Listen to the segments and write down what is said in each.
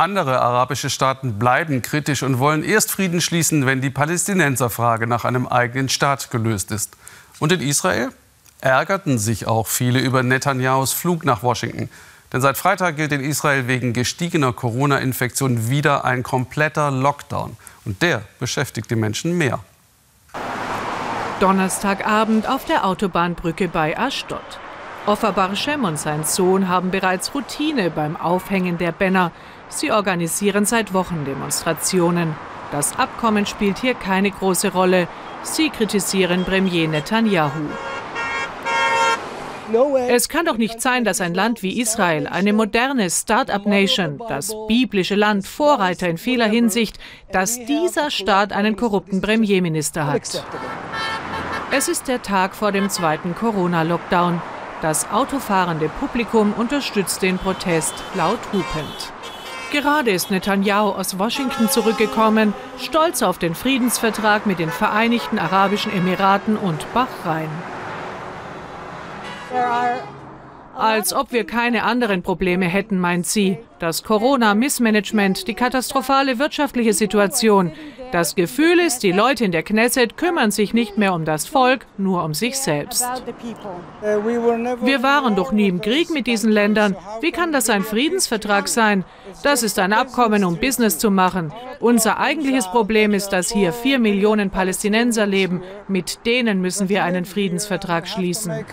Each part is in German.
Andere arabische Staaten bleiben kritisch und wollen erst Frieden schließen, wenn die Palästinenserfrage nach einem eigenen Staat gelöst ist. Und in Israel ärgerten sich auch viele über Netanyahus Flug nach Washington. Denn seit Freitag gilt in Israel wegen gestiegener Corona-Infektionen wieder ein kompletter Lockdown. Und der beschäftigt die Menschen mehr. Donnerstagabend auf der Autobahnbrücke bei Ashdod. Offa Barshem und sein Sohn haben bereits Routine beim Aufhängen der Banner. Sie organisieren seit Wochen Demonstrationen. Das Abkommen spielt hier keine große Rolle. Sie kritisieren Premier Netanyahu. Es kann doch nicht sein, dass ein Land wie Israel, eine moderne Start-up-Nation, das biblische Land, Vorreiter in vieler Hinsicht, dass dieser Staat einen korrupten Premierminister hat. Es ist der Tag vor dem zweiten Corona-Lockdown. Das autofahrende Publikum unterstützt den Protest laut hupend. Gerade ist Netanyahu aus Washington zurückgekommen, stolz auf den Friedensvertrag mit den Vereinigten Arabischen Emiraten und Bahrain. Als ob wir keine anderen Probleme hätten, meint sie. Das Corona-Missmanagement, die katastrophale wirtschaftliche Situation. Das Gefühl ist, die Leute in der Knesset kümmern sich nicht mehr um das Volk, nur um sich selbst. Wir waren doch nie im Krieg mit diesen Ländern. Wie kann das ein Friedensvertrag sein? Das ist ein Abkommen, um Business zu machen. Unser eigentliches Problem ist, dass hier vier Millionen Palästinenser leben. Mit denen müssen wir einen Friedensvertrag schließen.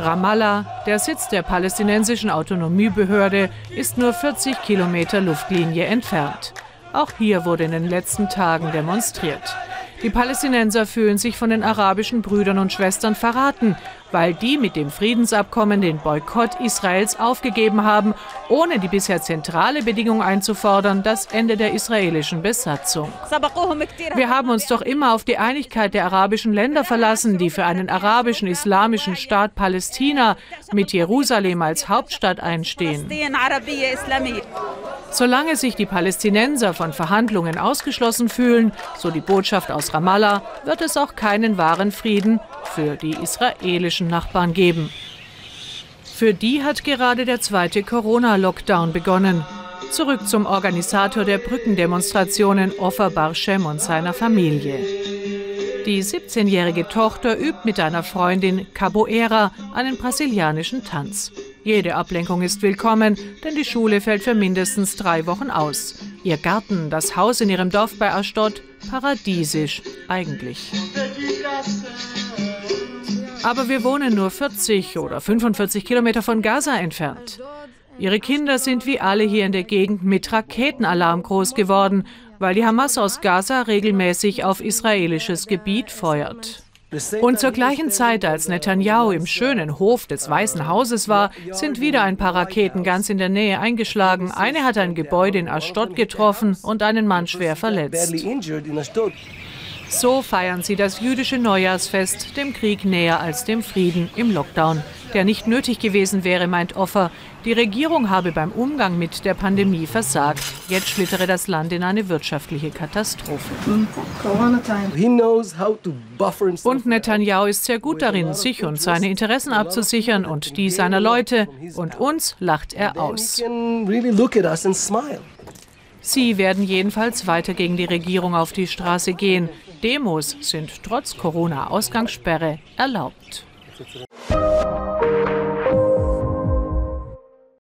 Ramallah, der Sitz der palästinensischen Autonomiebehörde, ist nur 40 Kilometer Luftlinie entfernt. Auch hier wurde in den letzten Tagen demonstriert. Die Palästinenser fühlen sich von den arabischen Brüdern und Schwestern verraten, weil die mit dem Friedensabkommen den Boykott Israels aufgegeben haben, ohne die bisher zentrale Bedingung einzufordern, das Ende der israelischen Besatzung. Wir haben uns doch immer auf die Einigkeit der arabischen Länder verlassen, die für einen arabischen islamischen Staat Palästina mit Jerusalem als Hauptstadt einstehen. Solange sich die Palästinenser von Verhandlungen ausgeschlossen fühlen, so die Botschaft aus Ramallah, wird es auch keinen wahren Frieden für die israelischen Nachbarn geben. Für die hat gerade der zweite Corona-Lockdown begonnen. Zurück zum Organisator der Brückendemonstrationen Offer Barshem und seiner Familie. Die 17-jährige Tochter übt mit einer Freundin Caboeira einen brasilianischen Tanz. Jede Ablenkung ist willkommen, denn die Schule fällt für mindestens drei Wochen aus. Ihr Garten, das Haus in ihrem Dorf bei Ashdod, paradiesisch eigentlich. Aber wir wohnen nur 40 oder 45 Kilometer von Gaza entfernt. Ihre Kinder sind wie alle hier in der Gegend mit Raketenalarm groß geworden, weil die Hamas aus Gaza regelmäßig auf israelisches Gebiet feuert. Und zur gleichen Zeit, als Netanyahu im schönen Hof des Weißen Hauses war, sind wieder ein paar Raketen ganz in der Nähe eingeschlagen. Eine hat ein Gebäude in Ashdod getroffen und einen Mann schwer verletzt. So feiern sie das jüdische Neujahrsfest dem Krieg näher als dem Frieden im Lockdown, der nicht nötig gewesen wäre, meint Offer. Die Regierung habe beim Umgang mit der Pandemie versagt. Jetzt schlittere das Land in eine wirtschaftliche Katastrophe. Und Netanyahu ist sehr gut darin, sich und seine Interessen abzusichern und die seiner Leute. Und uns lacht er aus. Sie werden jedenfalls weiter gegen die Regierung auf die Straße gehen. Demos sind trotz Corona-Ausgangssperre erlaubt.